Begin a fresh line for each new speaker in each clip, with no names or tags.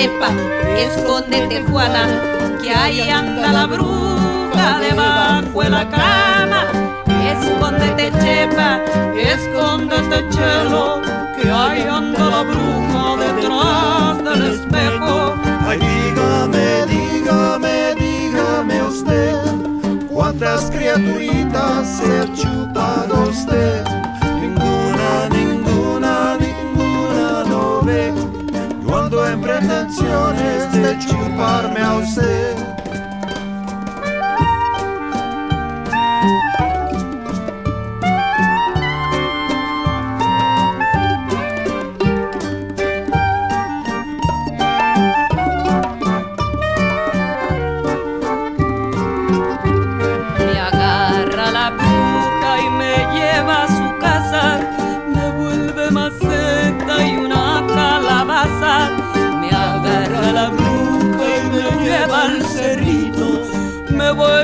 trepa, escóndete Juana, que ahí anda la bruja debajo de la cama. Escóndete chepa, escóndete chelo, que ahí anda la bruja detrás del espejo.
Ay, dígame, dígame, dígame usted, cuántas criaturitas se ha chupado usted. de chuparme a usted.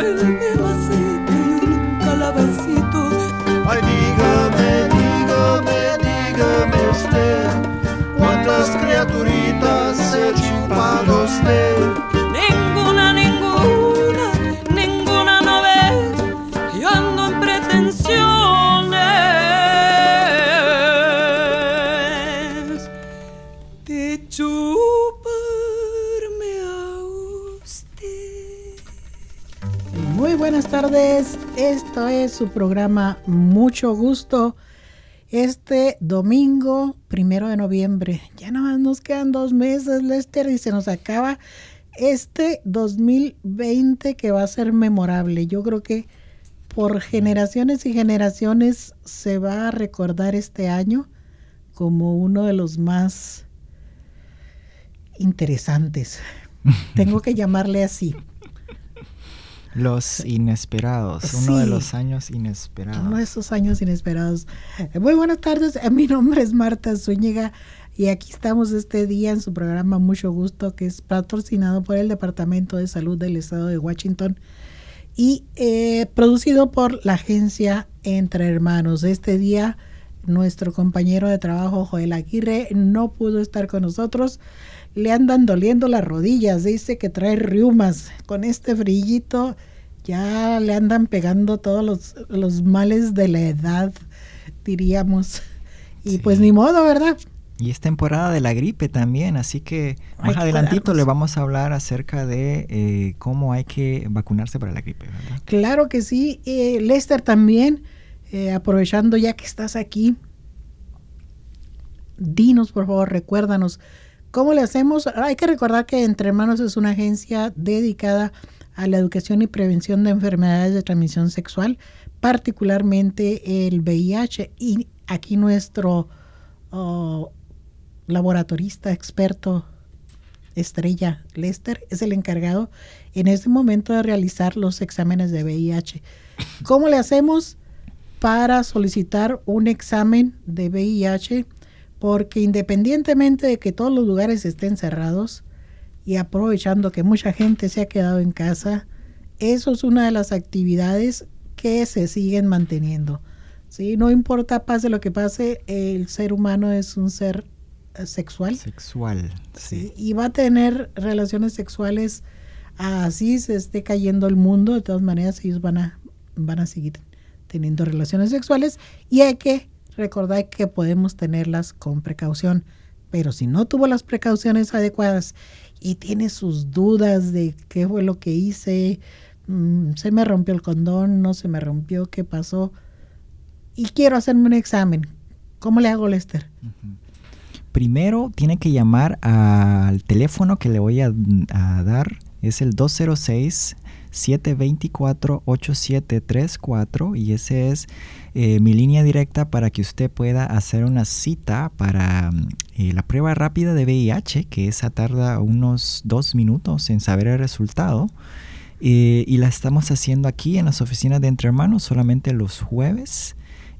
Un vaso y un calabacito.
Ay, dígame, dígame, dígame usted cuántas criaturitas he chupado usted.
Ninguna, ninguna, ninguna no ve guiando en pretensiones. Te chupo.
Su programa Mucho Gusto este domingo primero de noviembre. Ya nada más nos quedan dos meses, Lester, y se nos acaba este 2020 que va a ser memorable. Yo creo que por generaciones y generaciones se va a recordar este año como uno de los más interesantes. Tengo que llamarle así.
Los inesperados, uno de los años inesperados.
Uno de esos años inesperados. Muy buenas tardes, eh, mi nombre es Marta Zúñiga y aquí estamos este día en su programa Mucho Gusto, que es patrocinado por el Departamento de Salud del Estado de Washington y eh, producido por la agencia Entre Hermanos. Este día nuestro compañero de trabajo Joel Aguirre no pudo estar con nosotros le andan doliendo las rodillas, dice que trae riumas. Con este brillito ya le andan pegando todos los, males de la edad, diríamos. Y pues ni modo, ¿verdad?
Y es temporada de la gripe también, así que más adelantito le vamos a hablar acerca de eh, cómo hay que vacunarse para la gripe. ¿verdad?
Claro que sí. Eh, Lester también, eh, aprovechando ya que estás aquí, dinos por favor, recuérdanos, ¿cómo le hacemos? Hay que recordar que Entre Hermanos es una agencia dedicada a la educación y prevención de enfermedades de transmisión sexual, particularmente el VIH. Y aquí nuestro oh, laboratorista experto estrella Lester es el encargado en este momento de realizar los exámenes de VIH. ¿Cómo le hacemos para solicitar un examen de VIH? Porque independientemente de que todos los lugares estén cerrados y aprovechando que mucha gente se ha quedado en casa, eso es una de las actividades que se siguen manteniendo. ¿sí? No importa, pase lo que pase, el ser humano es un ser sexual.
Sexual, sí.
Y va a tener relaciones sexuales así se esté cayendo el mundo, de todas maneras ellos van a, van a seguir teniendo relaciones sexuales y hay que recordar que podemos tenerlas con precaución. Pero si no tuvo las precauciones adecuadas y tiene sus dudas de qué fue lo que hice, mm, se me rompió el condón, no se me rompió, qué pasó, y quiero hacerme un examen, ¿cómo le hago, Lester?
primero tiene que llamar al teléfono que le voy a, dar. Es el 206 724 8734 y ese es eh, mi línea directa para que usted pueda hacer una cita para eh, la prueba rápida de VIH, que esa tarda unos dos minutos en saber el resultado. Eh, y la estamos haciendo aquí en las oficinas de Entre Hermanos solamente los jueves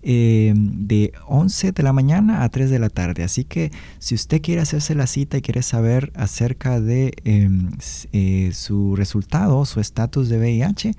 eh, de 11 de la mañana a 3 de la tarde. Así que si usted quiere hacerse la cita y quiere saber acerca de em, eh, su resultado, su estatus de VIH,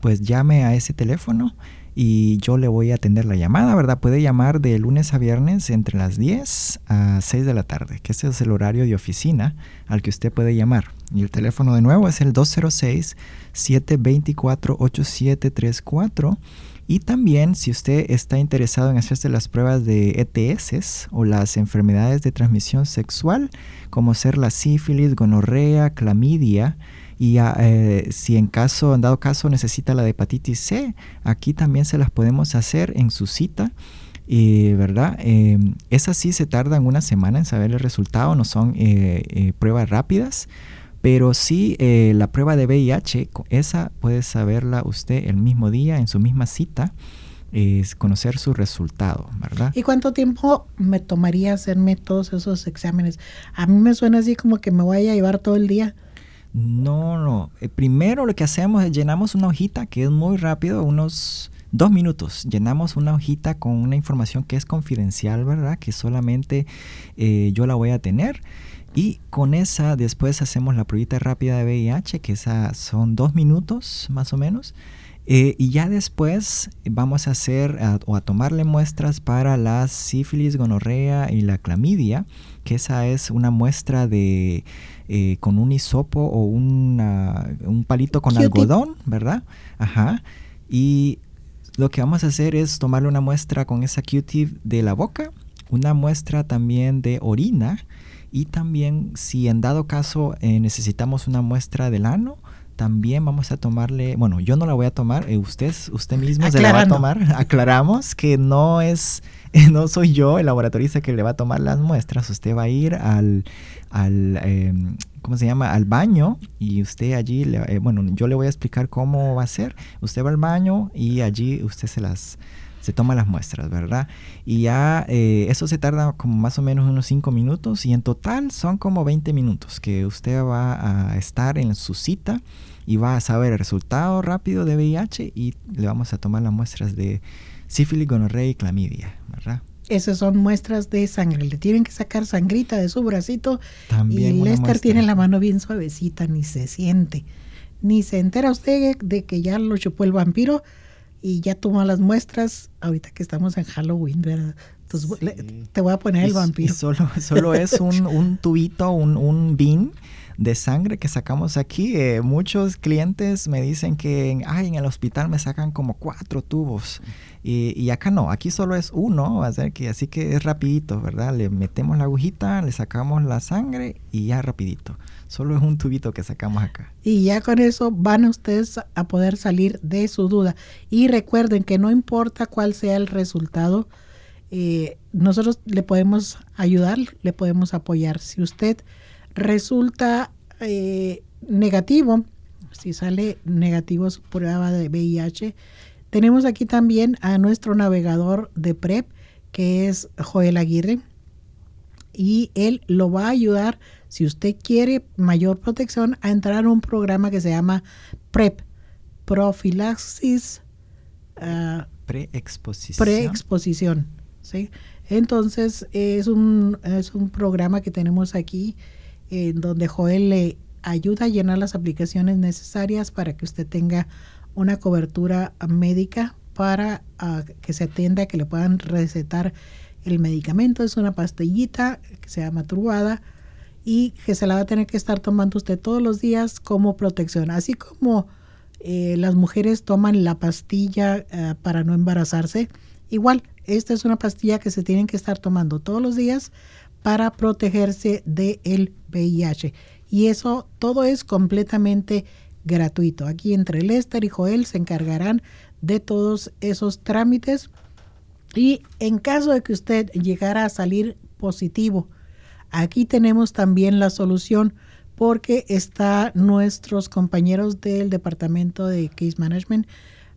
pues llame a ese teléfono y yo le voy a atender la llamada, ¿verdad? Puede llamar de lunes a viernes entre las 10 a 6 de la tarde, que ese es el horario de oficina al que usted puede llamar. Y el teléfono de nuevo es el 206 724 8734 y también si usted está interesado en hacerse las pruebas de ETS o las enfermedades de transmisión sexual, como ser la sífilis, gonorrea, clamidia, y eh, si en caso, en dado caso necesita la de hepatitis C, aquí también se las podemos hacer en su cita. Eh, ¿verdad? Eh, esas sí se tardan una semana en saber el resultado, no son eh, pruebas rápidas. Pero sí, eh, la prueba de VIH, esa puede saberla usted el mismo día, en su misma cita, es conocer su resultado, ¿verdad?
¿Y cuánto tiempo me tomaría hacerme todos esos exámenes? A mí me suena así como que me voy a llevar todo el día.
No, no. Eh, primero lo que hacemos es llenamos una hojita que es muy rápido, unos dos minutos. Llenamos una hojita con una información que es confidencial, ¿verdad? Que solamente eh, yo la voy a tener. Y con esa después hacemos la pruebita rápida de VIH, que esa son dos minutos más o menos. Eh, y ya después vamos a hacer o a tomarle muestras para la sífilis, gonorrea y la clamidia, que esa es una muestra de eh, con un hisopo o un palito con algodón, ¿verdad? Ajá. Y lo que vamos a hacer es tomarle una muestra con esa Q-tip de la boca, una muestra también de orina y también si en dado caso eh, necesitamos una muestra del ano, también vamos a tomarle, bueno, yo no la voy a tomar, eh, usted, usted mismo se la va a tomar. Aclaramos que no es, no soy yo el laboratorista que le va a tomar las muestras, usted va a ir al, al em, ¿cómo se llama? Al baño y usted allí, eh, bueno, yo le voy a explicar cómo va a ser. Usted va al baño y allí usted se las se toma las muestras, ¿verdad? Y ya eh, eso se tarda como más o menos unos 5 minutos y en total son como 20 minutos que usted va a estar en su cita y va a saber el resultado rápido de VIH y le vamos a tomar las muestras de sífilis, gonorrea y clamidia, ¿verdad?
Esas son muestras de sangre. Le tienen que sacar sangrita de su bracito. También y Lester tiene la mano bien suavecita, ni se siente. Ni se entera usted de que ya lo chupó el vampiro y ya tomó las muestras ahorita que estamos en Halloween, ¿verdad? Entonces te voy a poner el vampiro.
solo, solo es un, un tubito, un, un bin de sangre que sacamos aquí. Eh, muchos clientes me dicen que Ay, en el hospital me sacan como cuatro tubos. Y, acá no, aquí solo es uno, que, así que es rapidito, ¿verdad? Le metemos la agujita, le sacamos la sangre y ya rapidito. Solo es un tubito que sacamos acá.
Y ya con eso van ustedes a poder salir de su duda. Y recuerden que no importa cuál sea el resultado, eh, nosotros le podemos ayudar, le podemos apoyar. Si usted resulta eh, negativo, si sale negativo su prueba de VIH, tenemos aquí también a nuestro navegador de PrEP, que es Joel Aguirre, y él lo va a ayudar, si usted quiere mayor protección, a entrar a un programa que se llama PrEP, Profilaxis.
Uh, Preexposición.
Preexposición. ¿sí? Entonces es un, es un programa que tenemos aquí en donde Joel le ayuda a llenar las aplicaciones necesarias para que usted tenga una cobertura médica para ah, que se atienda, que le puedan recetar el medicamento. Es una pastillita que se llama turbada y que se la va a tener que estar tomando usted todos los días como protección. Así como eh, las mujeres toman la pastilla ah, para no embarazarse, igual, esta es una pastilla que se tienen que estar tomando todos los días para protegerse del VIH. Y eso todo es completamente gratuito. Aquí entre Lester y Joel se encargarán de todos esos trámites. Y en caso de que usted llegara a salir positivo, aquí tenemos también la solución porque está nuestros compañeros del departamento de Case Management.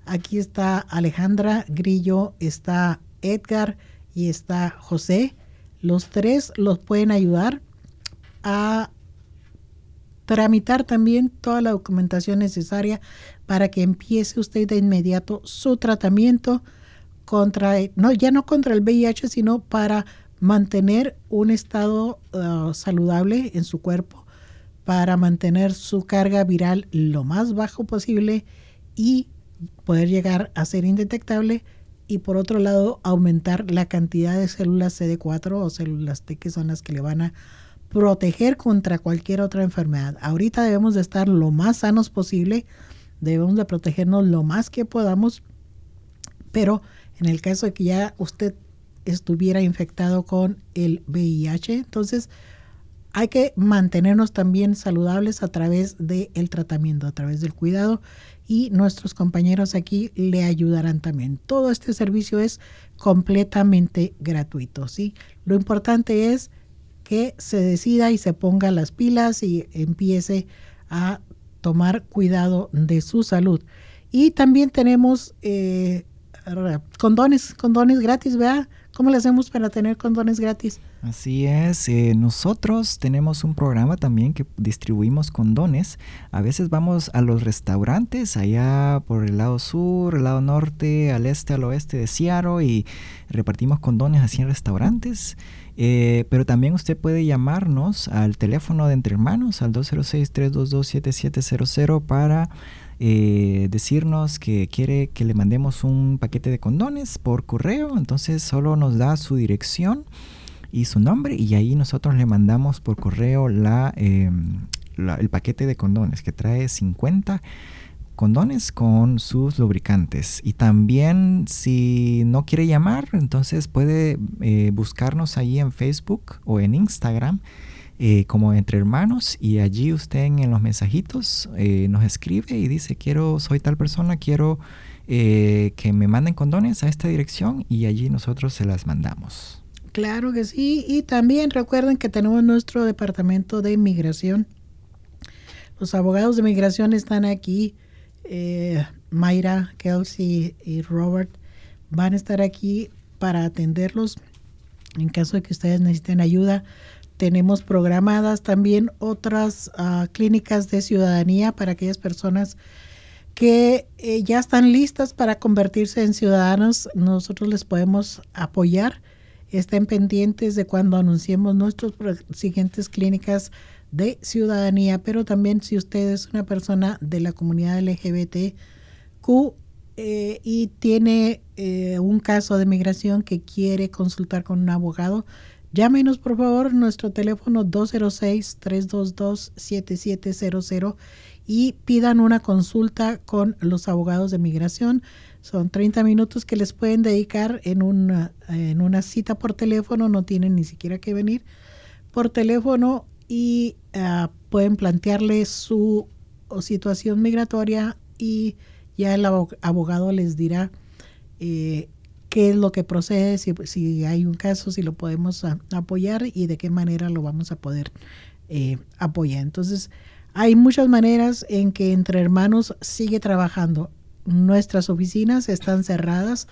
Aquí está Alejandra Grillo, está Edgar y está José. Los tres los pueden ayudar a tramitar también toda la documentación necesaria para que empiece usted de inmediato su tratamiento contra, no, ya no contra el VIH, sino para mantener un estado uh, saludable en su cuerpo, para mantener su carga viral lo más bajo posible y poder llegar a ser indetectable y por otro lado aumentar la cantidad de células CD4 o células T que son las que le van a proteger contra cualquier otra enfermedad. Ahorita debemos de estar lo más sanos posible, debemos de protegernos lo más que podamos, pero en el caso de que ya usted estuviera infectado con el VIH, entonces hay que mantenernos también saludables a través del tratamiento, a través del cuidado y nuestros compañeros aquí le ayudarán también. Todo este servicio es completamente gratuito, ¿sí? Lo importante es que se decida y se ponga las pilas y empiece a tomar cuidado de su salud. Y también tenemos eh, condones, condones gratis, ¿verdad? ¿Cómo le hacemos para tener condones gratis?
Así es, eh, nosotros tenemos un programa también que distribuimos condones. A veces vamos a los restaurantes allá por el lado sur, el lado norte, al este, al oeste de Seattle y repartimos condones así en restaurantes. Eh, pero también usted puede llamarnos al teléfono de Entre Hermanos al 206-322-7700 para eh, decirnos que quiere que le mandemos un paquete de condones por correo. Entonces solo nos da su dirección y su nombre y ahí nosotros le mandamos por correo la, em, el paquete de condones que trae 50 condones con sus lubricantes. Y también si no quiere llamar, entonces puede eh, buscarnos ahí en Facebook o en Instagram eh, como entre hermanos y allí usted en, los mensajitos eh, nos escribe y dice quiero, soy tal persona, quiero eh, que me manden condones a esta dirección y allí nosotros se las mandamos.
Claro que sí, y también recuerden que tenemos nuestro departamento de inmigración. Los abogados de inmigración están aquí, Mayra, Kelsey y Robert van a estar aquí para atenderlos en caso de que ustedes necesiten ayuda tenemos programadas también otras ah, clínicas de ciudadanía para aquellas personas que eh, ya están listas para convertirse en ciudadanos. Nosotros les podemos apoyar. Estén pendientes de cuando anunciemos nuestras siguientes clínicas de ciudadanía, pero también si usted es una persona de la comunidad LGBTQ eh, y tiene eh, un caso de migración que quiere consultar con un abogado, Llámenos por favor, nuestro teléfono 206-322-7700 y pidan una consulta con los abogados de migración. Son 30 minutos que les pueden dedicar en una, en una cita por teléfono, no tienen ni siquiera que venir por teléfono y ah, pueden plantearle su situación migratoria y ya el abogado les dirá eh, qué es lo que procede, si, hay un caso, si lo podemos apoyar y de qué manera lo vamos a poder eh, apoyar. Entonces, hay muchas maneras en que entre hermanos sigue trabajando. Nuestras oficinas están cerradas,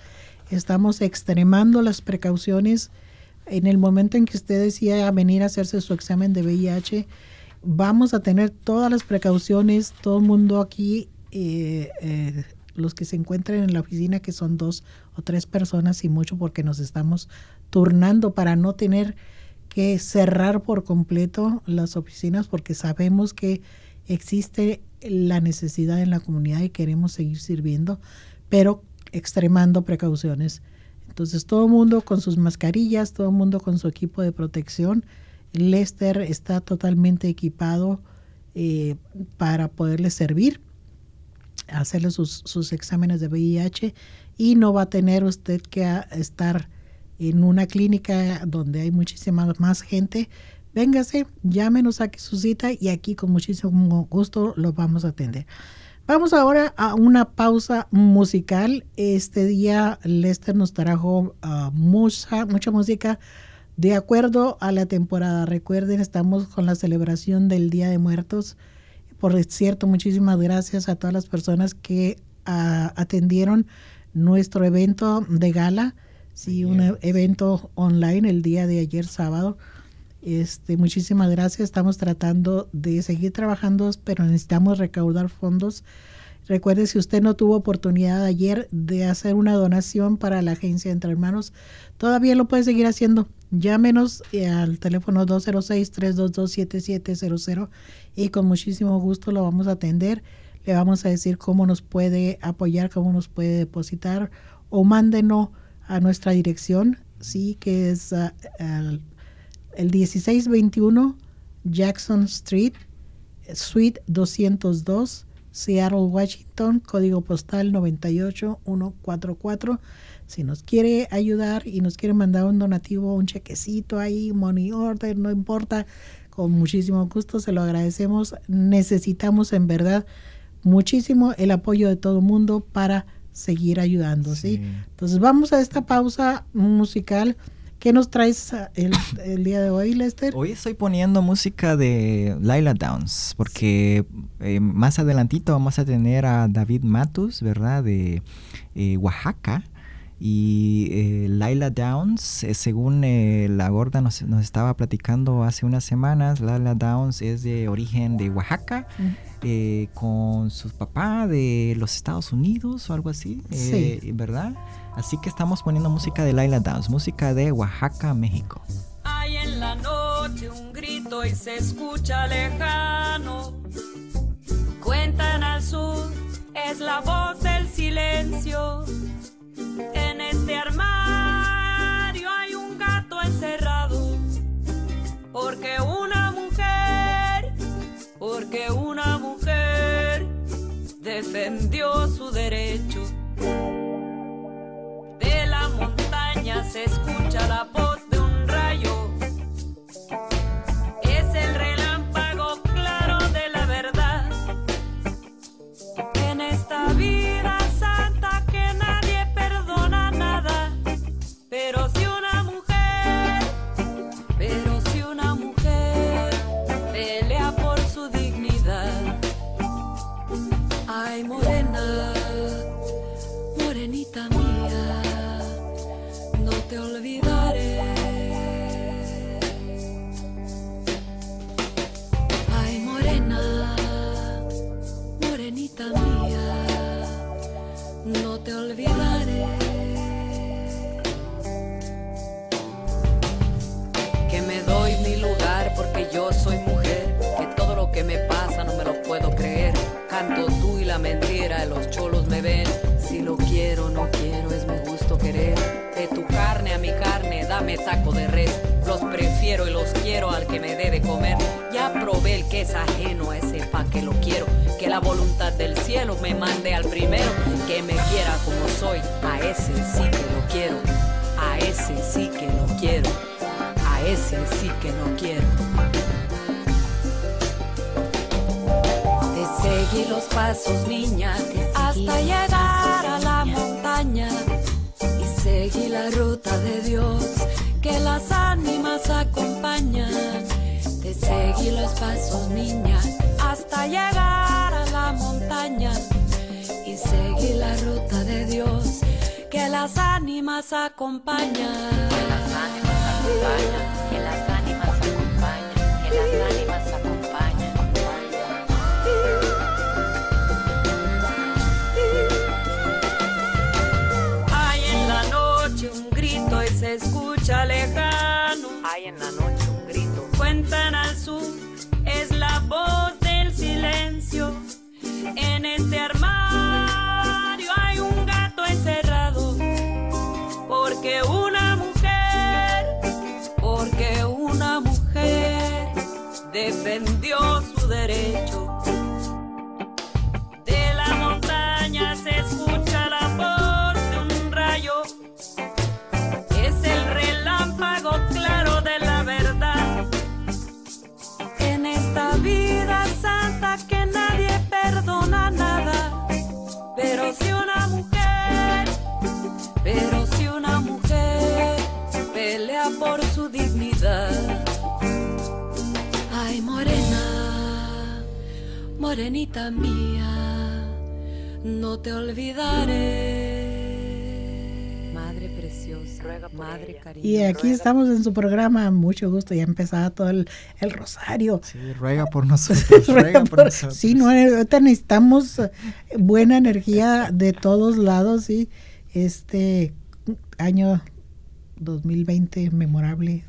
estamos extremando las precauciones. En el momento en que usted decida venir a hacerse su examen de VIH, vamos a tener todas las precauciones, todo el mundo aquí eh, eh, los que se encuentren en la oficina, que son dos o tres personas y mucho porque nos estamos turnando para no tener que cerrar por completo las oficinas porque sabemos que existe la necesidad en la comunidad y queremos seguir sirviendo, pero extremando precauciones. Entonces todo el mundo con sus mascarillas, todo el mundo con su equipo de protección. Lester está totalmente equipado eh, para poderle servir hacerle sus, sus exámenes de VIH y no va a tener usted que estar en una clínica donde hay muchísima más gente. Véngase, llámenos, aquí su cita y aquí con muchísimo gusto lo vamos a atender. Vamos ahora a una pausa musical. Este día Lester nos trajo ah, mucha, mucha música de acuerdo a la temporada. Recuerden, estamos con la celebración del Día de Muertos. Por cierto, muchísimas gracias a todas las personas que ah, atendieron nuestro evento de gala, sí, un e-, evento online el día de ayer sábado. Este, muchísimas gracias. Estamos tratando de seguir trabajando, pero necesitamos recaudar fondos. Recuerde, si usted no tuvo oportunidad ayer de hacer una donación para la agencia Entre Hermanos, todavía lo puede seguir haciendo. Llámenos eh, al teléfono 206-322-7700 y con muchísimo gusto lo vamos a atender. Le vamos a decir cómo nos puede apoyar, cómo nos puede depositar o mándenos a nuestra dirección, sí, que es ah, el 1621 Jackson Street, Suite 202, Seattle, Washington, código postal 98144. Si nos quiere ayudar y nos quiere mandar un donativo, un chequecito ahí, money order, no importa, con muchísimo gusto se lo agradecemos. Necesitamos en verdad muchísimo el apoyo de todo el mundo para seguir ayudando, ¿sí? Entonces vamos a esta pausa musical. ¿Qué nos traes el, el, día de hoy, Lester?
Hoy estoy poniendo música de Laila Downs, porque eh, más adelantito vamos a tener a David Matus, ¿verdad? De eh, Oaxaca. Y eh, Laila Downs, eh, según eh, la gorda nos, nos, estaba platicando hace unas semanas, Laila Downs es de origen de Oaxaca, con su papá de los Estados Unidos o algo así, sí. ¿verdad? Así que estamos poniendo música de Laila Downs, música de Oaxaca, México.
Hay en la noche un grito y se escucha lejano. Cuentan al sur, es la voz del silencio en este armario hay un gato encerrado. Porque una mujer, porque una mujer defendió su derecho. De la montaña se escucha la voz
derecho. Morenita mía, no te olvidaré. Madre preciosa,
Ruega por
madre
ella.
cariñosa.
Y aquí estamos en su programa, mucho gusto, ya empezaba todo el, el rosario.
Sí, ruega por nosotros, ruega por nosotros.
Sí, no, ahorita necesitamos eh, buena energía de todos lados, sí. Este año 2020 memorable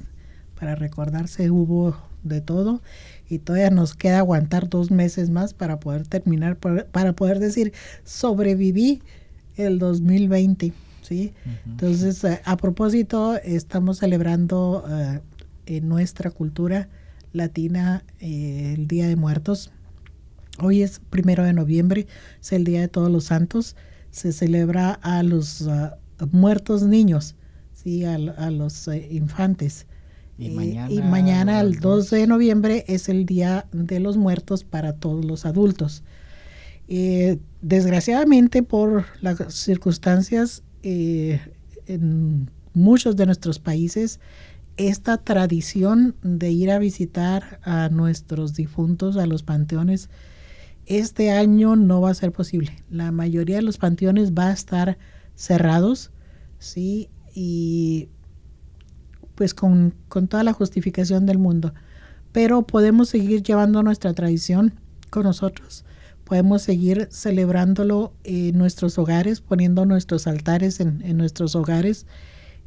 para recordarse, hubo de todo y todavía nos queda aguantar dos meses más para poder terminar, para, poder decir, sobreviví el 2020, ¿sí? Entonces, eh, a propósito, estamos celebrando eh, en nuestra cultura latina eh, el Día de Muertos. Hoy es primero de noviembre, es el Día de Todos los Santos. Se celebra a los ah, muertos niños, ¿sí? a, a los eh, infantes.
Y
Eh,
mañana,
y mañana, el
el
2 de noviembre, es el Día de los Muertos para todos los adultos. Eh, desgraciadamente, por las circunstancias eh, en muchos de nuestros países, esta tradición de ir a visitar a nuestros difuntos a los panteones, este año no va a ser posible. La mayoría de los panteones va a estar cerrados, ¿sí? Y pues con, con toda la justificación del mundo. Pero podemos seguir llevando nuestra tradición con nosotros. Podemos seguir celebrándolo en nuestros hogares, poniendo nuestros altares en, en nuestros hogares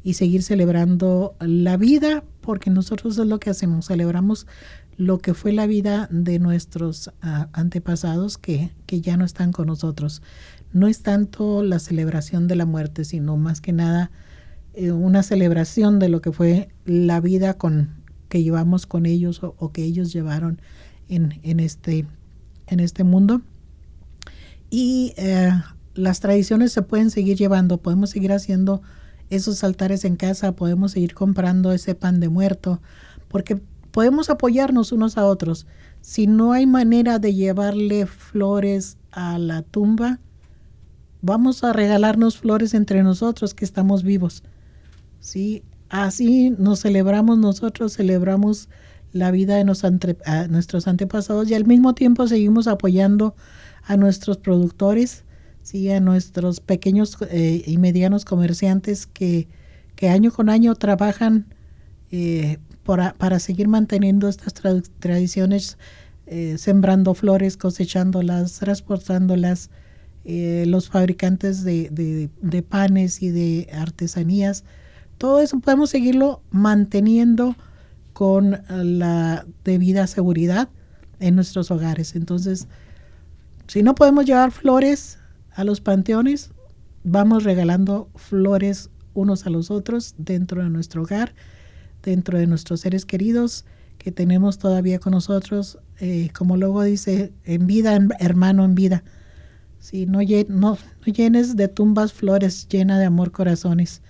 y seguir celebrando la vida, porque nosotros es lo que hacemos, celebramos lo que fue la vida de nuestros ah, antepasados que, que ya no están con nosotros. No es tanto la celebración de la muerte, sino más que nada eh, una celebración de lo que fue la vida con, que llevamos con ellos o, que ellos llevaron en, en, este, en este mundo. Y eh, las tradiciones se pueden seguir llevando, podemos seguir haciendo esos altares en casa, podemos seguir comprando ese pan de muerto, porque podemos apoyarnos unos a otros. Si no hay manera de llevarle flores a la tumba, vamos a regalarnos flores entre nosotros que estamos vivos. ¿Sí? Así nos celebramos nosotros, celebramos la vida de nuestros antepasados y al mismo tiempo seguimos apoyando a nuestros productores, ¿sí? a nuestros pequeños eh, y medianos comerciantes que, que año con año trabajan eh, para, para seguir manteniendo estas tra- tradiciones, eh, sembrando flores, cosechándolas, transportándolas, los fabricantes de- de panes y de artesanías. Todo eso podemos seguirlo manteniendo con la debida seguridad en nuestros hogares. Entonces, si no podemos llevar flores a los panteones, vamos regalando flores unos a los otros dentro de nuestro hogar, dentro de nuestros seres queridos que tenemos todavía con nosotros, eh, como luego dice, en vida, hermano, en vida. Sí, no, no, no llenes de tumbas flores, llena de amor corazones.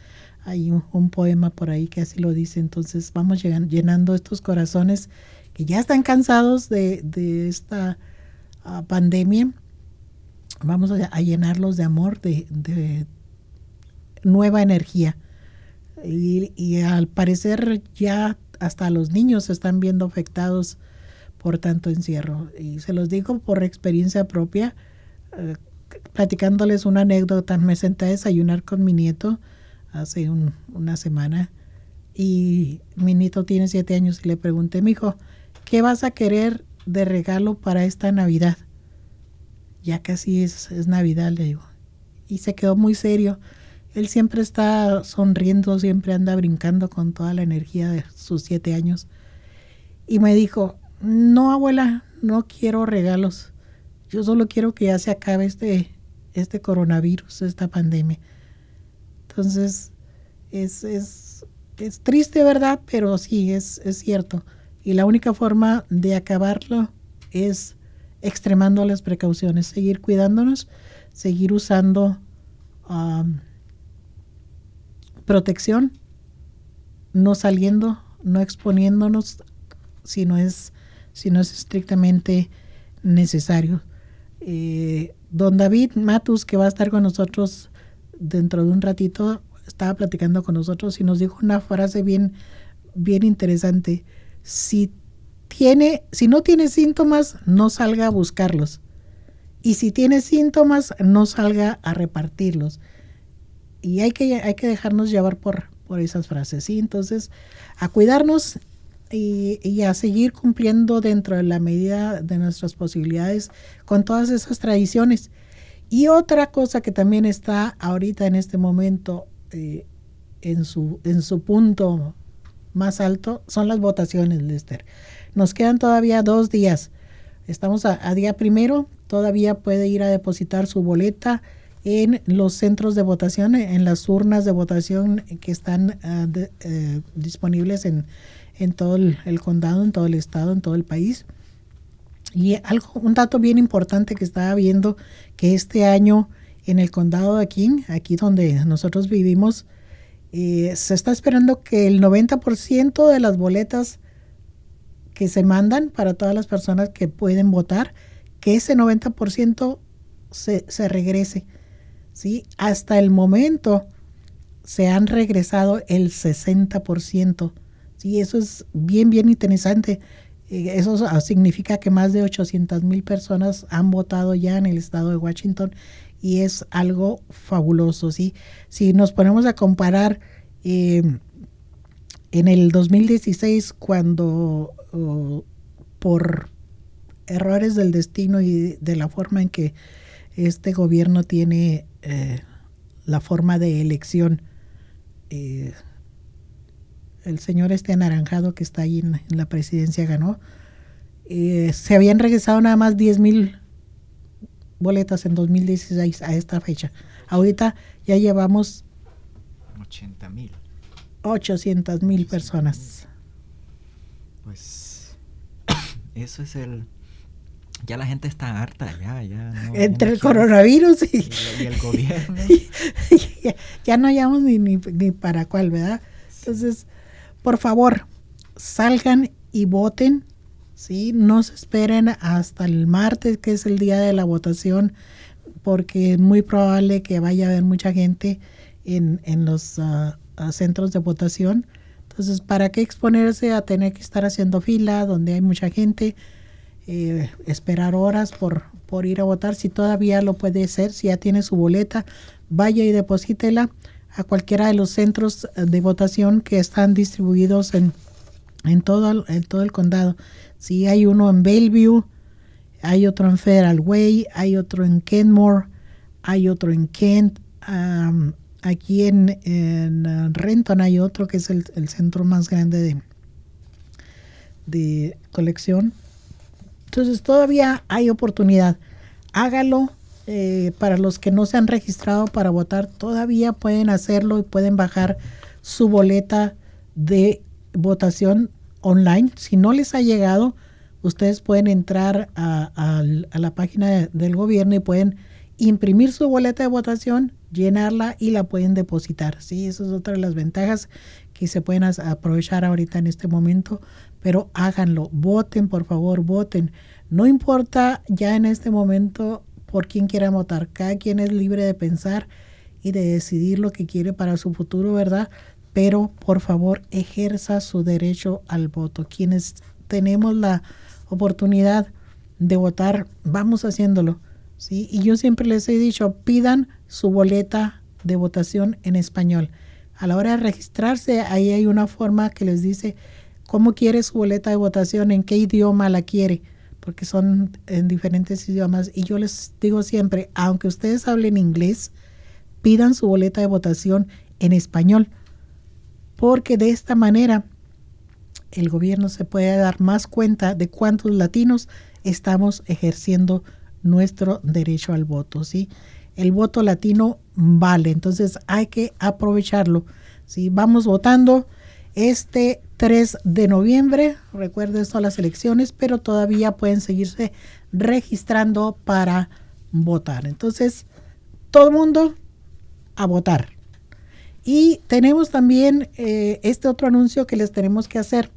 Hay un, poema por ahí que así lo dice. Entonces vamos llenando estos corazones que ya están cansados de, esta ah, pandemia. Vamos a, llenarlos de amor, de, nueva energía. Y, y al parecer ya hasta los niños se están viendo afectados por tanto encierro. Y se los digo por experiencia propia, eh, platicándoles una anécdota. Me senté a desayunar con mi nieto hace un- una semana y mi nieto tiene siete años y le pregunté, mi hijo, ¿qué vas a querer de regalo para esta Navidad? Ya casi es, es Navidad, le digo. Y se quedó muy serio. Él siempre está sonriendo, siempre anda brincando con toda la energía de sus siete años. Y me dijo, no abuela, no quiero regalos. Yo solo quiero que ya se acabe este, este coronavirus, esta pandemia. Entonces, es, es, es triste, ¿verdad? Pero sí, es, es cierto. Y la única forma de acabarlo es extremando las precauciones, seguir cuidándonos, seguir usando um, protección, no saliendo, no exponiéndonos si no es, si no es estrictamente necesario. Eh, don David Matus, que va a estar con nosotros dentro de un ratito, estaba platicando con nosotros y nos dijo una frase bien, bien interesante. Si tiene, si no tiene síntomas, no salga a buscarlos. Y si tiene síntomas, no salga a repartirlos. Y hay que, hay que dejarnos llevar por, por esas frases, ¿sí? Entonces, a cuidarnos y, y a seguir cumpliendo dentro de la medida de nuestras posibilidades con todas esas tradiciones. Y otra cosa que también está ahorita en este momento eh, en, su, en su punto más alto son las votaciones, Lester. Nos quedan todavía dos días. Estamos a, a día primero, todavía puede ir a depositar su boleta en los centros de votación, en las urnas de votación que están de, uh, disponibles en, en todo el, condado, en todo el estado, en todo el país. Y algo, un dato bien importante que estaba viendo, que este año en el condado de King, aquí donde nosotros vivimos, eh, se está esperando que el 90% de las boletas que se mandan para todas las personas que pueden votar, que ese 90% se, se regrese. ¿sí? Hasta el momento se han regresado el 60%. ¿sí? Eso es bien, bien interesante. Eso significa que más de 800 mil personas han votado ya en el estado de Washington y es algo fabuloso. ¿sí? Si nos ponemos a comparar eh, en el 2016, cuando por errores del destino y de la forma en que este gobierno tiene eh, la forma de elección, eh, el señor este anaranjado que está ahí en, en la presidencia ganó, eh, se habían regresado nada más 10 mil boletas en 2016 a esta fecha. Ahorita ya llevamos
80 mil.
800 mil personas.
Pues eso es el... Ya la gente está harta, ya, ya. No,
Entre
no
el coronavirus y,
y, y, el gobierno.
ya, ya, no hallamos ni, ni, ni, para cuál, ¿verdad? Entonces, por favor, salgan y voten, ¿sí? No se esperen hasta el martes, que es el día de la votación, porque es muy probable que vaya a haber mucha gente en, en los uh, centros de votación. Entonces, ¿para qué exponerse a tener que estar haciendo fila donde hay mucha gente? Eh, esperar horas por, por ir a votar, si todavía lo puede hacer, si ya tiene su boleta, vaya y deposítela a cualquiera de los centros de votación que están distribuidos en, en, todo, en todo el condado. Si hay uno en Bellevue, hay otro en Federal Way, hay otro en Kenmore, hay otro en Kent, um, aquí en, en, Renton hay otro que es el, el centro más grande de, de colección. Entonces todavía hay oportunidad. Hágalo. Eh, para los que no se han registrado para votar, todavía pueden hacerlo y pueden bajar su boleta de votación online. Si no les ha llegado, ustedes pueden entrar a, la página de- del gobierno y pueden imprimir su boleta de votación, llenarla y la pueden depositar. Sí, esa es otra de las ventajas que se pueden aprovechar ahorita en este momento, pero háganlo, voten, por favor, voten. No importa ya en este momento por quién quiera votar, cada quien es libre de pensar y de decidir lo que quiere para su futuro, ¿verdad? Pero por favor ejerza su derecho al voto. Quienes tenemos la oportunidad de votar, vamos haciéndolo. ¿sí? Y yo siempre les he dicho, pidan su boleta de votación en español. A la hora de registrarse, ahí hay una forma que les dice cómo quiere su boleta de votación, en qué idioma la quiere, porque son en diferentes idiomas. Y yo les digo siempre, aunque ustedes hablen inglés, pidan su boleta de votación en español, porque de esta manera el gobierno se puede dar más cuenta de cuántos latinos estamos ejerciendo nuestro derecho al voto, ¿sí? El voto latino vale, entonces hay que aprovecharlo, ¿sí? Vamos votando este 3 de noviembre, recuerden son las elecciones, pero todavía pueden seguirse registrando para votar. Entonces, todo el mundo a votar. Y tenemos también eh, este otro anuncio que les tenemos que hacer.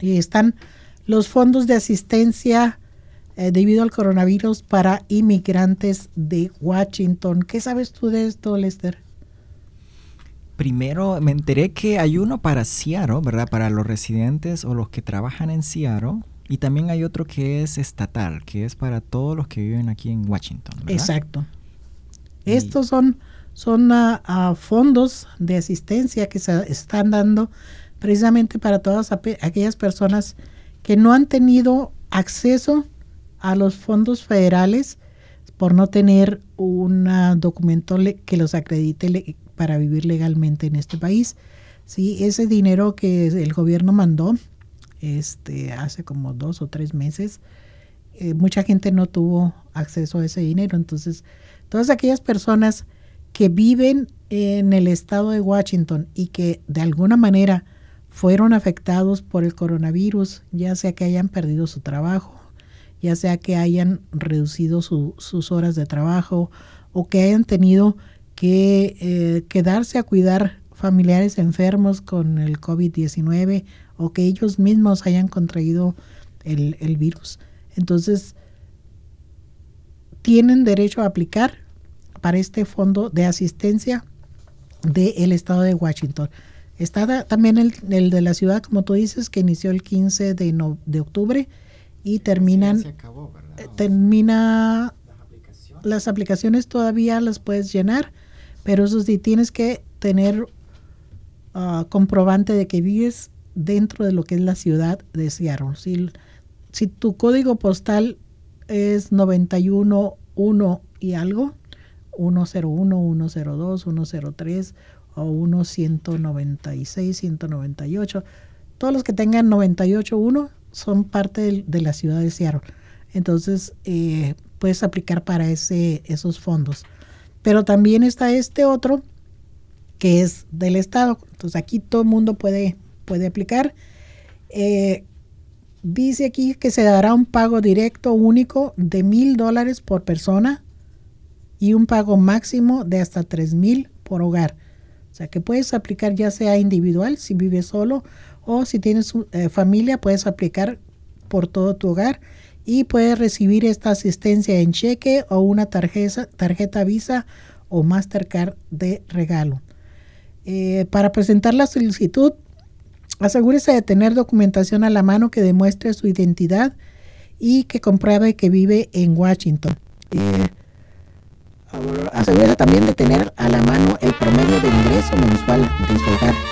Y están los fondos de asistencia eh, debido al coronavirus para inmigrantes de Washington. ¿Qué sabes tú de esto, Lester?
Primero me enteré que hay uno para Seattle, ¿verdad? Para los residentes o los que trabajan en Seattle. Y también hay otro que es estatal, que es para todos los que viven aquí en Washington, ¿verdad?
Exacto.
Y-
Estos son, son ah, fondos de asistencia que se están dando precisamente para todas aquellas personas que no han tenido acceso a los fondos federales por no tener un documento que los acredite para vivir legalmente en este país. Sí, ese dinero que el gobierno mandó este, hace como dos o tres meses, eh, mucha gente no tuvo acceso a ese dinero. Entonces, todas aquellas personas que viven en el estado de Washington y que de alguna manera fueron afectados por el coronavirus, ya sea que hayan perdido su trabajo, ya sea que hayan reducido su- sus horas de trabajo o que hayan tenido que eh, quedarse a cuidar familiares enfermos con el COVID-19 o que ellos mismos hayan contraído el, el virus. Entonces, tienen derecho a aplicar para este fondo de asistencia del estado de Washington. Está también el, el de la ciudad, como tú dices, que inició el 15 de, no- de octubre y terminan,
Sí, se acabó,
eh, termina las aplicaciones todavía las puedes llenar, pero eso sí tienes que tener ah, comprobante de que vives dentro de lo que es la ciudad de Seattle. Si, si tu código postal es 911 y algo, 101, 102, 103 o 1 196, 198, todos los que tengan 98.1 son parte de la ciudad de Seattle. Entonces, eh, puedes aplicar para ese, esos fondos. Pero también está este otro que es del Estado. Entonces, aquí todo el mundo puede, puede aplicar. Eh, dice aquí que se dará un pago directo único de mil dólares por persona y un pago máximo de hasta tres mil por hogar. O sea que puedes aplicar ya sea individual si vives solo o si tienes eh, familia puedes aplicar por todo tu hogar y puedes recibir esta asistencia en cheque o una tarjeta, Visa o Mastercard de regalo. Eh, para presentar la solicitud, asegúrese de tener documentación a la mano que demuestre su identidad y que compruebe que vive en Washington. Eh, asegúrese también de tener a la mano el promedio de ingreso mensual de su hogar.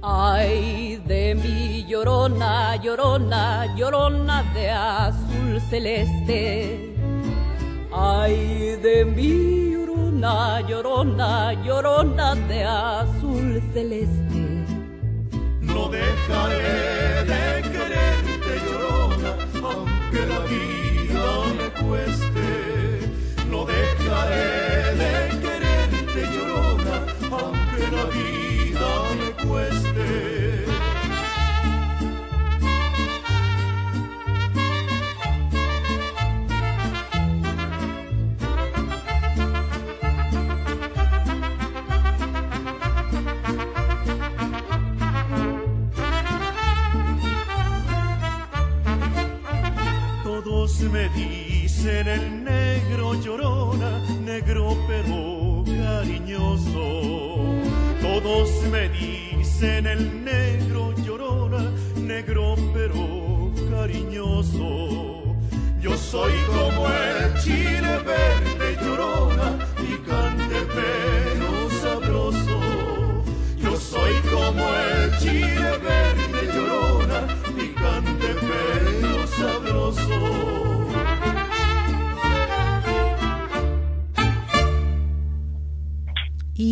Ay de mi llorona, llorona, llorona de azul celeste. Ay de mi llorona, llorona, llorona de azul celeste.
No dejaré de quererte, llorona, aunque la vida me cueste. No dejaré de quererte, llorona, aunque la vida me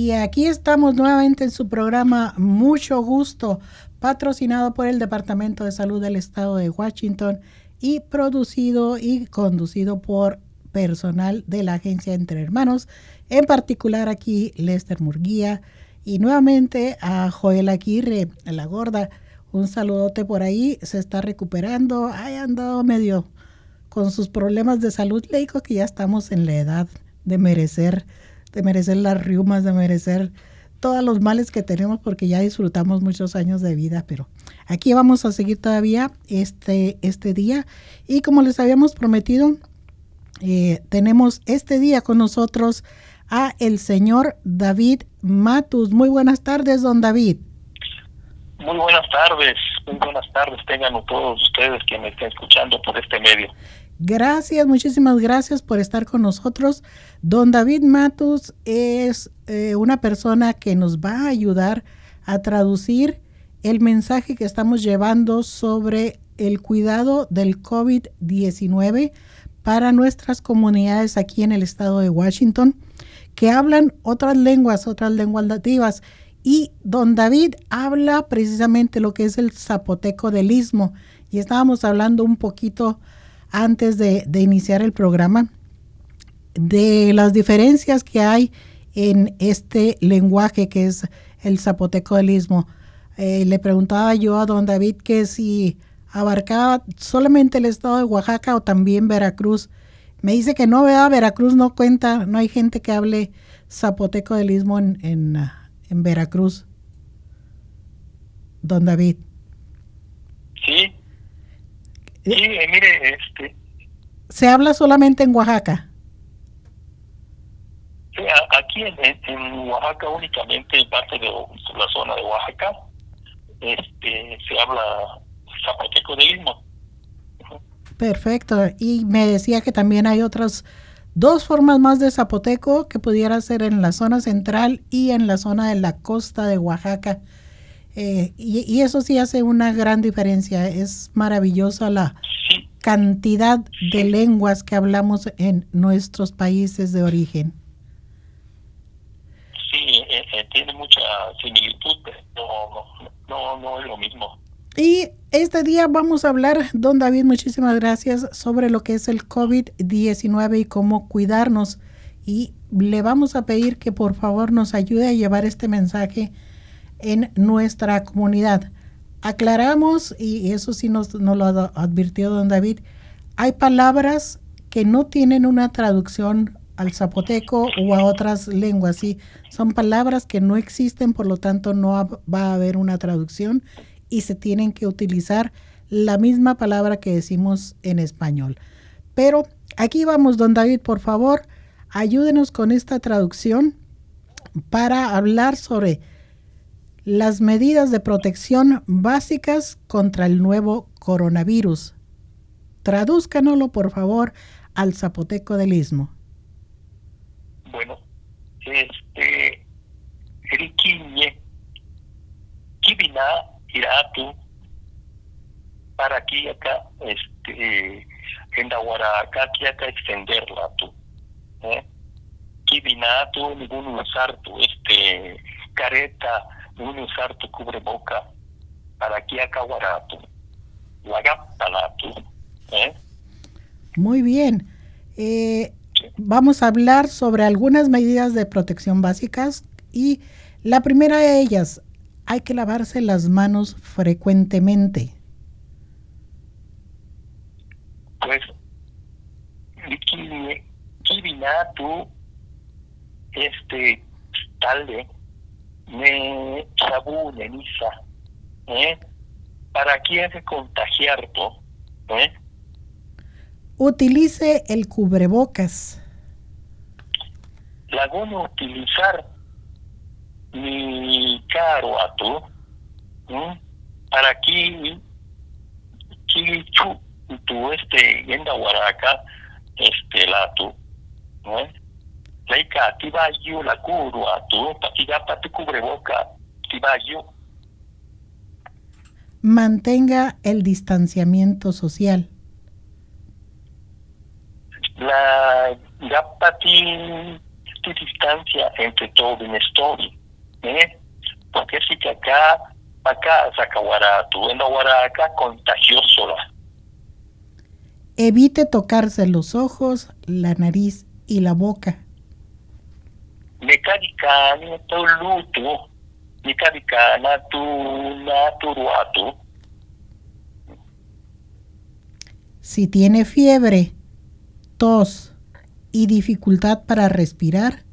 Y aquí estamos nuevamente en su programa Mucho Gusto, patrocinado por el Departamento de Salud del Estado de Washington y producido y conducido por personal de la agencia Entre Hermanos, en particular aquí Lester Murguía y nuevamente a Joel Aguirre, la gorda. Un saludote por ahí, se está recuperando, ha andado medio con sus problemas de salud. Le digo que ya estamos en la edad de merecer, de merecer las riumas, de merecer todos los males que tenemos porque ya disfrutamos muchos años de vida, pero aquí vamos a seguir todavía este, este día y como les habíamos prometido, eh, tenemos este día con nosotros a el señor David Matus. Muy buenas tardes, don David.
Muy buenas tardes, muy buenas tardes tengan todos ustedes que me estén escuchando por este medio.
Gracias, muchísimas gracias por estar con nosotros. Don David Matus es eh, una persona que nos va a ayudar a traducir el mensaje que estamos llevando sobre el cuidado del COVID-19 para nuestras comunidades aquí en el estado de Washington que hablan otras lenguas, otras lenguas nativas. Y don David habla precisamente lo que es el zapoteco del istmo. Y estábamos hablando un poquito antes de, de iniciar el programa de las diferencias que hay en este lenguaje que es el zapoteco del istmo. Eh, le preguntaba yo a don David que si abarcaba solamente el estado de Oaxaca o también Veracruz. Me dice que no, vea, Veracruz no cuenta, no hay gente que hable zapoteco del istmo en, en, en Veracruz. Don David.
Sí, sí, eh, mire, este,
Se habla solamente en Oaxaca.
aquí en, en- Oaxaca únicamente en parte de la zona de Oaxaca, este, se habla zapoteco del istmo.
Perfecto. Y me decía que también hay otras dos formas más de zapoteco que pudiera ser en la zona central y en la zona de la costa de Oaxaca. Eh, y, y eso sí hace una gran diferencia. Es maravillosa la
Sí,
cantidad de lenguas que hablamos en nuestros países de origen.
sí, eh, eh, tiene mucha similitud, no, no, no es lo mismo.
Y este día vamos a hablar, don David, muchísimas gracias, sobre lo que es el COVID-19 y cómo cuidarnos. Y le vamos a pedir que por favor nos ayude a llevar este mensaje en nuestra comunidad. Aclaramos, y eso sí nos, nos lo ad- advirtió don David, hay palabras que no tienen una traducción al zapoteco o a otras lenguas. Sí, son palabras que no existen, por lo tanto no va a haber una traducción y se tienen que utilizar la misma palabra que decimos en español. Pero aquí vamos, don David, por favor, ayúdenos con esta traducción para hablar sobre las medidas de protección básicas contra el nuevo coronavirus. Tradúzcanoslo, por favor, al zapoteco del istmo.
Bueno, este, Riquiñe, Kibina, Iratu, para aquí acá, este, en Nahuaraca, aquí acá extenderla tú, ¿eh? Kibina, tú, ningún usar tu, este, careta, ningún usar tu cubreboca, para aquí acá Guaratu, la tú, ¿eh?
Muy bien. Eh, vamos a hablar sobre algunas medidas de protección básicas y la primera de ellas, hay que lavarse las manos frecuentemente.
Pues, Kivinatu, este, talde, me sabune, nisa, ¿eh? ¿Para quién se contagiar, tú? ¿Eh?
Utilice el cubrebocas.
La voy a utilizar mi caro a tú para aquí chu tu este yenda guaraca este la tu ¿no? Ica tibayo la curo a tu patiga pati cubreboca tibayo
Mantenga el distanciamiento social.
la yapati tu distancia entre todo en story ¿eh? porque sí que acá acá sacahuara tu en acá contagioso la
Evite tocarse los ojos, la nariz y la boca.
Mecánica ni tu luto. Mecánica na tu na tu ruatu
Si tiene fiebre, tos y dificultad para respirar,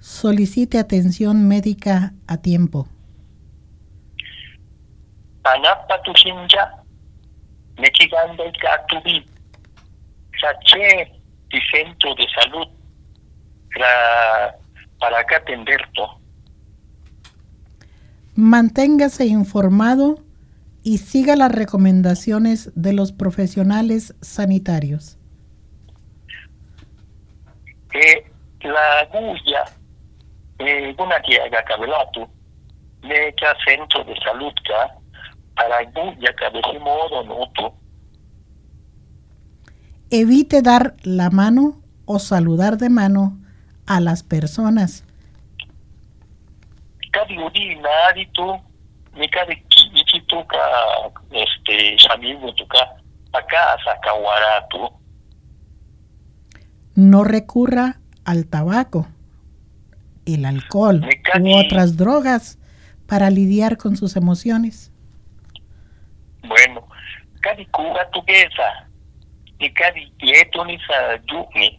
solicite atención médica a tiempo.
y centro de salud. Para para acá atender todo
Manténgase informado y siga las recomendaciones de los profesionales sanitarios.
eh, la guya eh, una que haga cabelato me echa centro de salud ka para guya que modo no tu
Evite dar la mano o saludar de mano a las personas.
kadi udi nadi tu ni kadi kichi tu ka este amigo tu ka acá sakawara tu
No recurra al tabaco, el alcohol u otras drogas para lidiar con sus emociones.
bueno kadi kuga tu ni kadi yeto ni sa yukni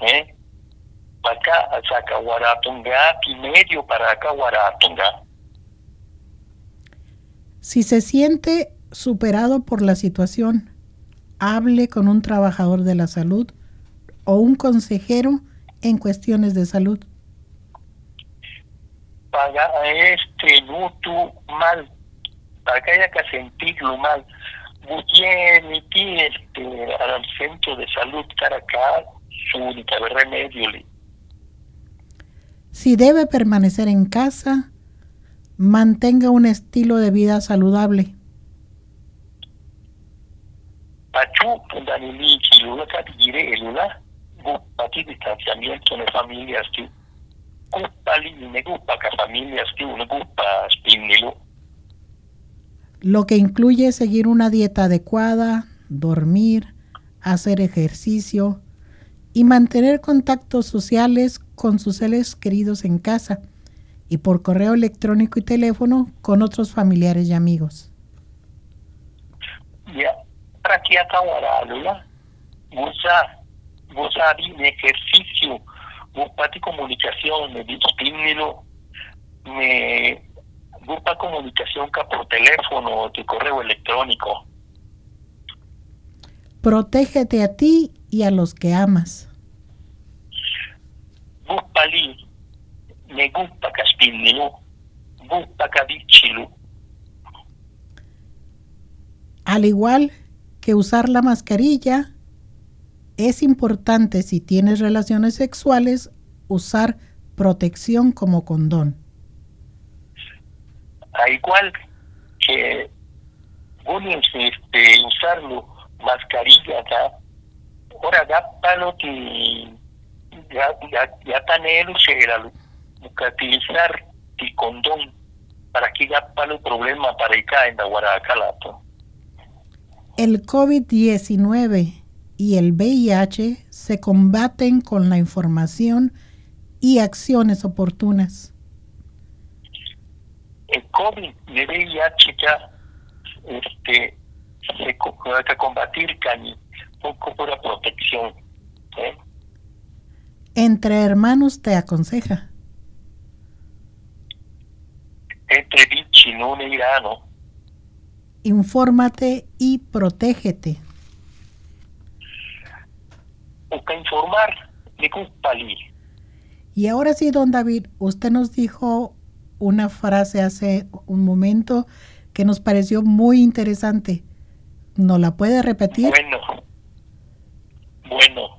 eh acá sakawara tunga pi medio para acá waratunga
Si se siente superado por la situación, hable con un trabajador de la salud o un consejero en cuestiones de salud.
para este luto mal, para que haya que sentirlo mal. Bien, y ti, este, al centro de salud Caracas, su única remedio.
Si debe permanecer en casa, mantenga un estilo de vida saludable.
Pachu, Gupati, distanciamiento familias. Gupali, familias, gupa,
lo que incluye seguir una dieta adecuada, dormir, hacer ejercicio y mantener contactos sociales con sus seres queridos en casa y por correo electrónico y teléfono con otros familiares y amigos.
Ya, para que acá Gusa, de ejercicio, Gupati comunicación, me dispínilo, me Gupa comunicación por teléfono, de correo electrónico.
Protégete a ti y a los que amas.
Gupali, me gupa caspinilo, Bupacadichilu.
Al igual que usar la mascarilla, es importante si tienes relaciones sexuales usar protección como condón.
A igual que este, usarlo mascarilla acá, ahora ya palo que ya ya ya tanelo será utilizar el condón para que ya palo problema para acá en la Guaracalato.
El COVID-19 y el VIH se combaten con la información y acciones oportunas.
El COVID de VIH ya este, se que combatir cani con pura protección. ¿eh?
Entre hermanos te aconseja.
Entre dichi no irano,
Infórmate y protégete.
que informar de palí.
Y ahora sí, don David, usted nos dijo una frase hace un momento que nos pareció muy interesante. ¿No la puede repetir?
Bueno, bueno, para para para para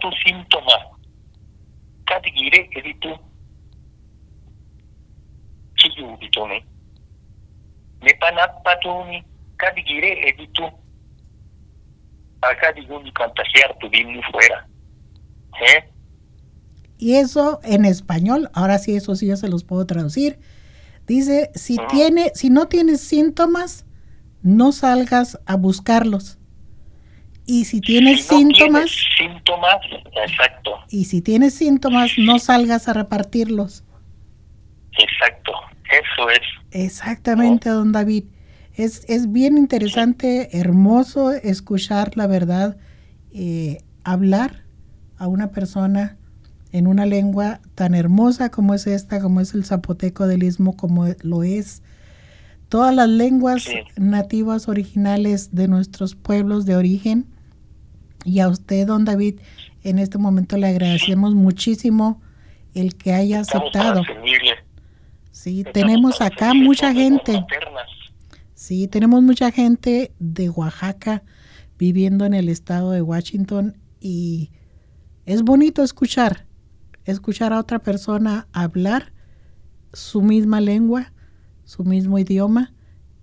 tu síntoma, cadigire editu, tu ni cadigire editu, acá digo ni contagiar tu bien ni fuera, ¿eh?
Y eso en español, ahora sí, eso sí yo se los puedo traducir. Dice, si
Ah.
tiene, si no tienes síntomas, no salgas a buscarlos. Y si tienes
si no
síntomas,
tienes síntomas, exacto,
y si tienes síntomas, no salgas a repartirlos.
exacto, eso es.
Exactamente, don David. Es, es bien interesante, hermoso escuchar la verdad, eh, hablar a una persona en una lengua tan hermosa como es esta, como es el zapoteco del istmo, como lo es todas las lenguas
Sí.
nativas originales de nuestros pueblos de origen. Y a usted, don David, en este momento le agradecemos muchísimo el que haya aceptado. Sí, tenemos acá mucha gente. Sí, tenemos mucha gente de Oaxaca viviendo en el estado de Washington y es bonito escuchar, escuchar a otra persona hablar su misma lengua, su mismo idioma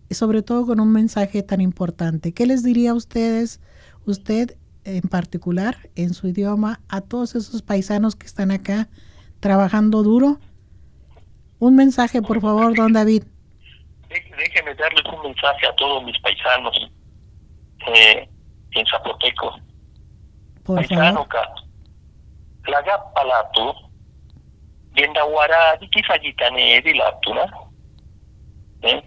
y sobre todo con un mensaje tan importante. ¿Qué les diría a ustedes, usted en particular, en su idioma, a todos esos paisanos que están acá trabajando duro? Un mensaje, por favor, don David.
Dé- Déjeme darles un mensaje a todos mis paisanos eh, en Zapoteco.
Por
Paisano
favor.
ka laga palatu yenda wara eh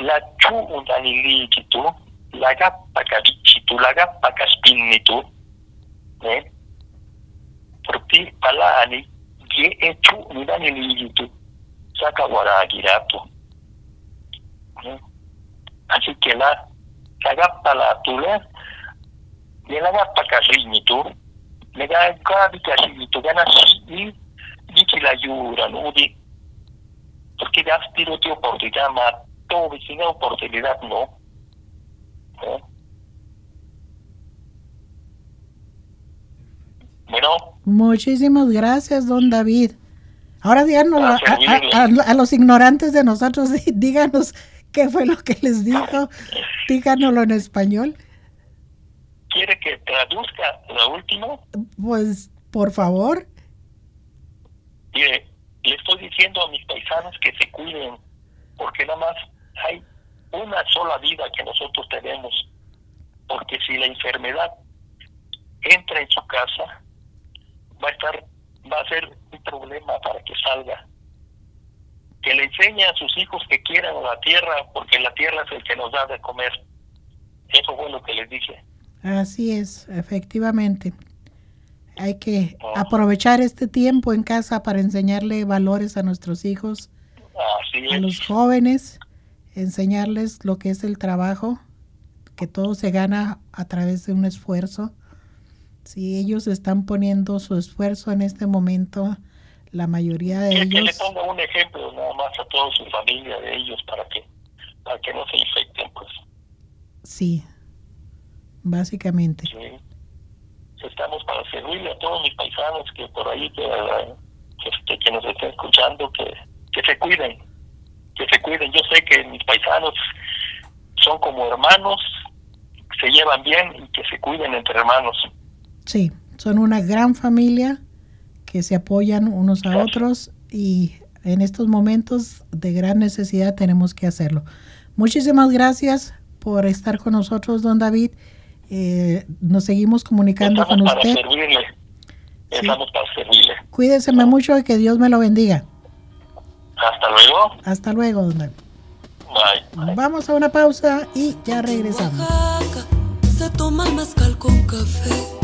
la chu undani li tu laga pakavichi tu laga pakaspinni tu eh porque palani ye e chu undani li tu. Saka wara giratu eh así que la laga palatu la Nelaga pakasini tu, nega ka bikasi tu gana si di ki la yura no di porque das tiro ti oportunidad ma to sin oportunidad no. ¿Eh? Bueno,
Muchísimas gracias, don David. Ahora díganos a, a- a- a los ignorantes de nosotros, díganos qué fue lo que les dijo. Díganoslo en español.
¿quiere que traduzca la última?
Pues, por favor.
Mire, le estoy diciendo a mis paisanos que se cuiden, porque nada más hay una sola vida que nosotros tenemos. Porque si la enfermedad entra en su casa, va a estar, va a ser un problema para que salga. Que le enseñe a sus hijos que quieran la tierra, porque la tierra es el que nos da de comer. Eso fue lo que les dije.
Así es, efectivamente. Hay que ah. aprovechar este tiempo en casa para enseñarle valores a nuestros hijos, a los jóvenes, enseñarles lo que es el trabajo, que todo se gana a través de un esfuerzo. Si ellos están poniendo su esfuerzo en este momento, la mayoría de
ellos... Que le ponga un ejemplo nada más a toda su familia de ellos para que, para que no se infecten, pues.
Sí, básicamente.
Sí estamos para servirle a todos mis paisanos que por ahí que, que, nos estén escuchando, que, que se cuiden, que se cuiden. Yo sé que mis paisanos son como hermanos, se llevan bien y que se cuiden entre hermanos.
Sí, son una gran familia que se apoyan unos a otros y en estos momentos de gran necesidad tenemos que hacerlo. Muchísimas gracias por estar con nosotros, don David, eh, nos seguimos comunicando con usted.
Estamos para servirle.
Cuídese mucho y que Dios me lo bendiga.
Hasta luego.
Hasta luego, don Bye.
Bye.
Vamos a una pausa y ya regresamos.
Se toma con café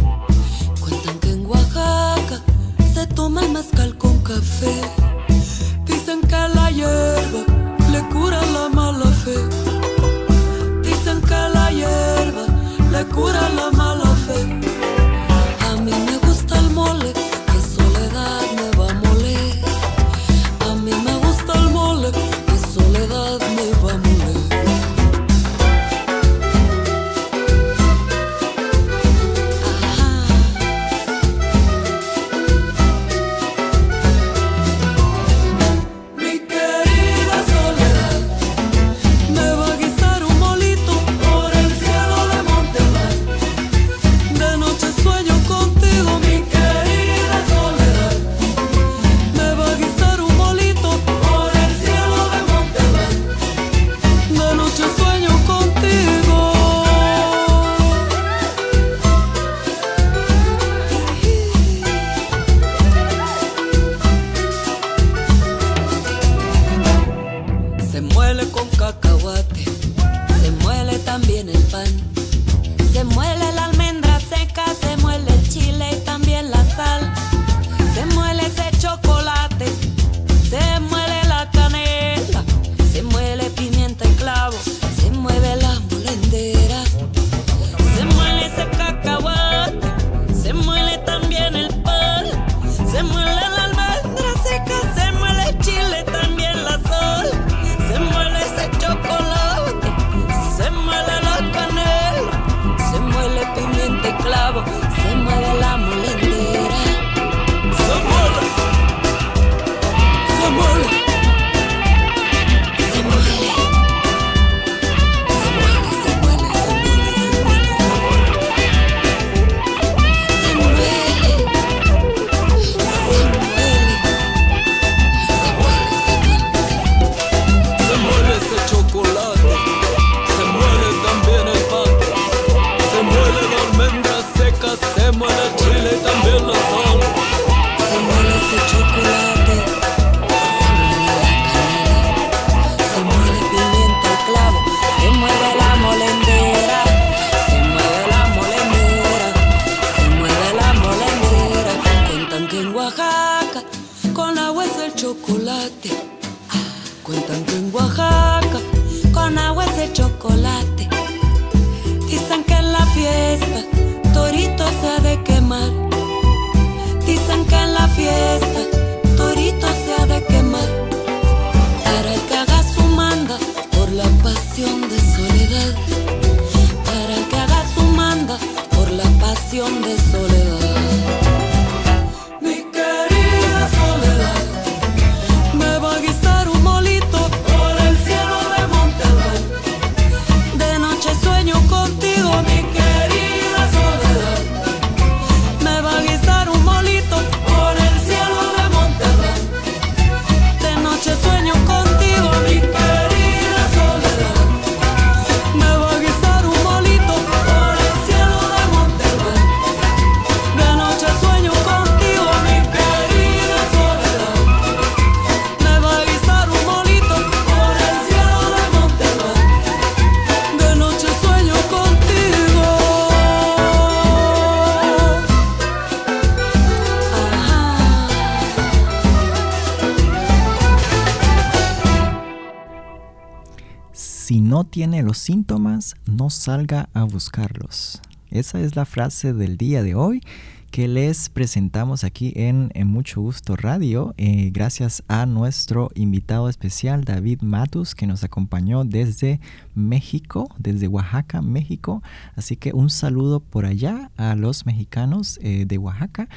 no tiene los síntomas, no salga a buscarlos. Esa es la frase del día de hoy que les presentamos aquí en, Mucho Gusto Radio, eh, gracias a nuestro invitado especial David Matus, que nos acompañó desde México, desde Oaxaca, México. Así que un saludo por allá a los mexicanos eh, de Oaxaca.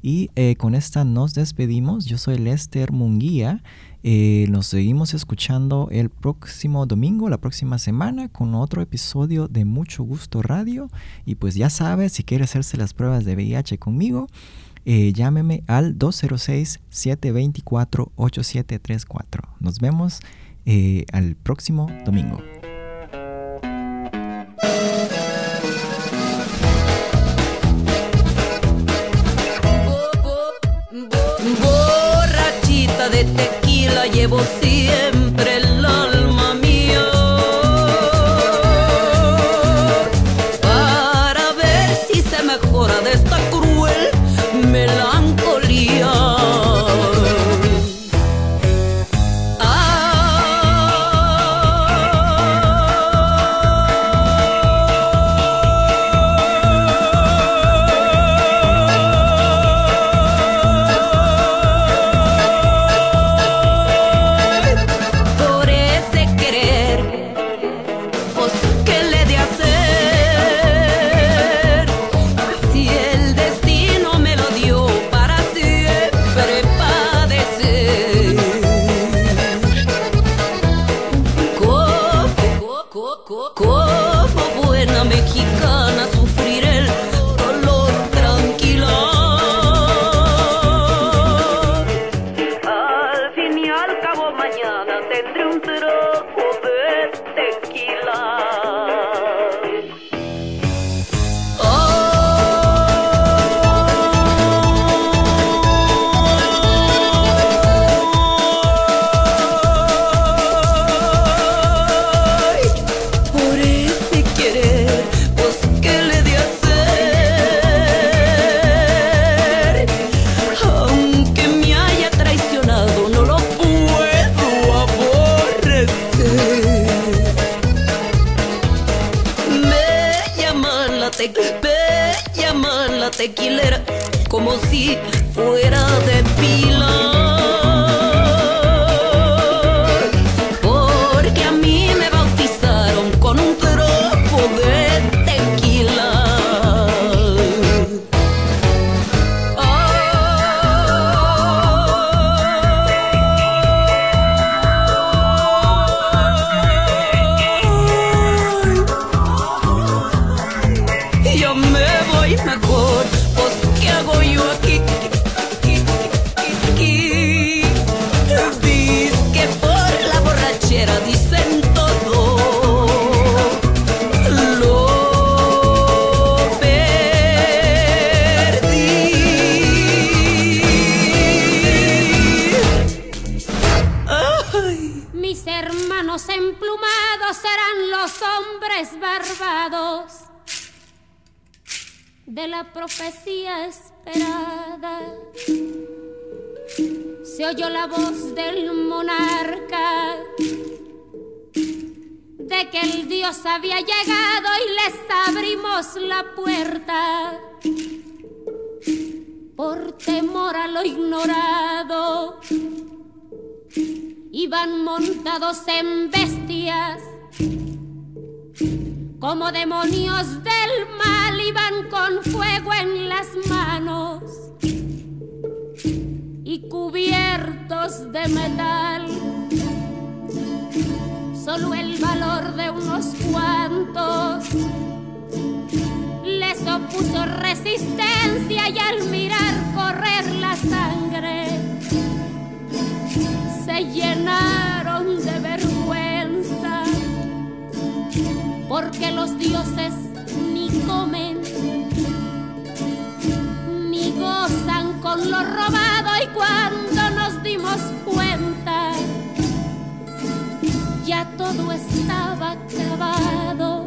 Y eh, con esta nos despedimos. Yo soy Lester Munguía eh, nos seguimos escuchando el próximo domingo, la próxima semana, con otro episodio de Mucho Gusto Radio. Y pues ya sabes, si quieres hacerse las pruebas de VIH conmigo, eh, llámeme al 206-724-8734. Nos vemos eh, al próximo domingo.
Tequila llevo siempre Como, como buena mexicana
Se oyó la voz del monarca de que el Dios había llegado y les abrimos la puerta. Por temor a lo ignorado iban montados en bestias, como demonios del mal, iban con fuego en las manos y cubiertos de metal. Solo el valor de unos cuantos les opuso resistencia y al mirar correr la sangre se llenaron de vergüenza, porque los dioses ni comen ni gozan con lo robado cuando nos dimos cuenta ya todo estaba acabado.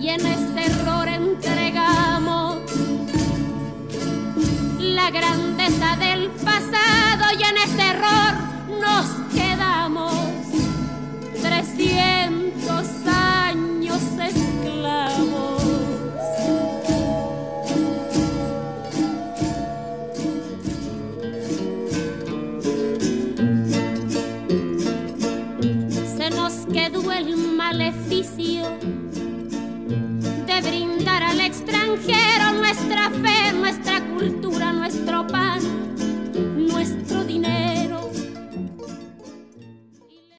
Y en ese error entregamos la grandeza del pasado. Y en ese error nos quedamos 300 nuestra fe, nuestra cultura, nuestro pan,